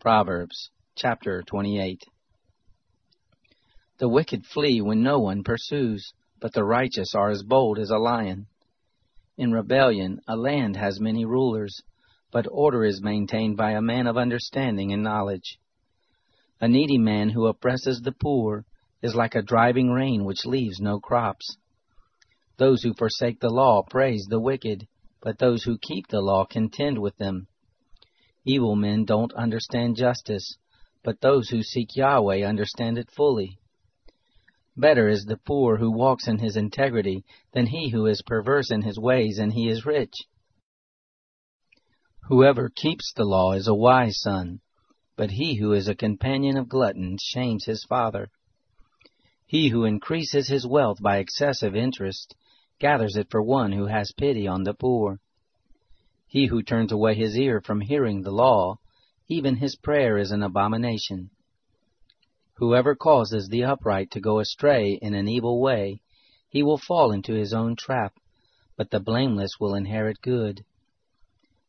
Proverbs chapter 28 The wicked flee when no one pursues, but the righteous are as bold as a lion. In rebellion a land has many rulers, but order is maintained by a man of understanding and knowledge. A needy man who oppresses the poor is like a driving rain which leaves no crops. Those who forsake the law praise the wicked, but those who keep the law contend with them. Evil men don't understand justice, but those who seek Yahweh understand it fully. Better is the poor who walks in his integrity than he who is perverse in his ways and he is rich. Whoever keeps the law is a wise son, but he who is a companion of gluttons shames his father. He who increases his wealth by excessive interest gathers it for one who has pity on the poor. He who turns away his ear from hearing the law, even his prayer is an abomination. Whoever causes the upright to go astray in an evil way, he will fall into his own trap, but the blameless will inherit good.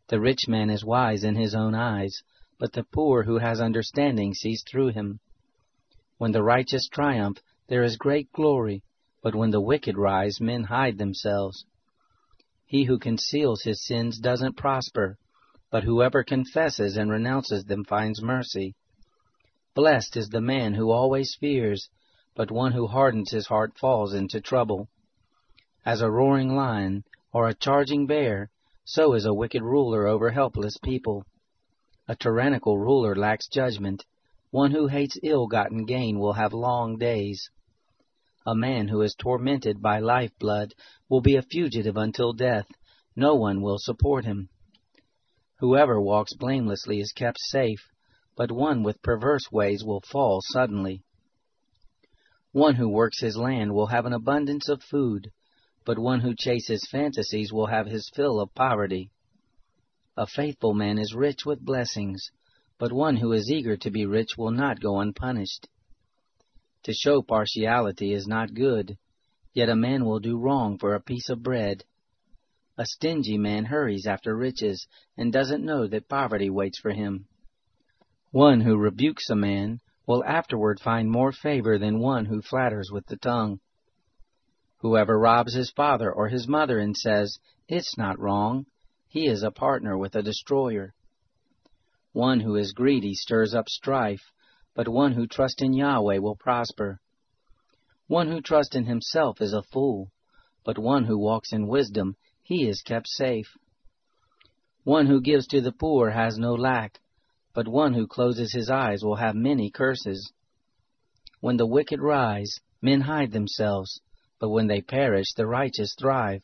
The rich man is wise in his own eyes, but the poor who has understanding sees through him. When the righteous triumph, there is great glory, but when the wicked rise, men hide themselves. He who conceals his sins doesn't prosper, but whoever confesses and renounces them finds mercy. Blessed is the man who always fears, but one who hardens his heart falls into trouble. As a roaring lion or a charging bear, so is a wicked ruler over helpless people. A tyrannical ruler lacks judgment. One who hates ill-gotten gain will have long days. A man who is tormented by lifeblood will be a fugitive until death. No one will support him. Whoever walks blamelessly is kept safe, but one with perverse ways will fall suddenly. One who works his land will have an abundance of food, but one who chases fantasies will have his fill of poverty. A faithful man is rich with blessings, but one who is eager to be rich will not go unpunished. To show partiality is not good, yet a man will do wrong for a piece of bread. A stingy man hurries after riches and doesn't know that poverty waits for him. One who rebukes a man will afterward find more favor than one who flatters with the tongue. Whoever robs his father or his mother and says, It's not wrong, he is a partner with a destroyer. One who is greedy stirs up strife, but one who trusts in Yahweh will prosper. One who trusts in himself is a fool, but one who walks in wisdom, he is kept safe. One who gives to the poor has no lack, but one who closes his eyes will have many curses. When the wicked rise, men hide themselves, but when they perish, the righteous thrive.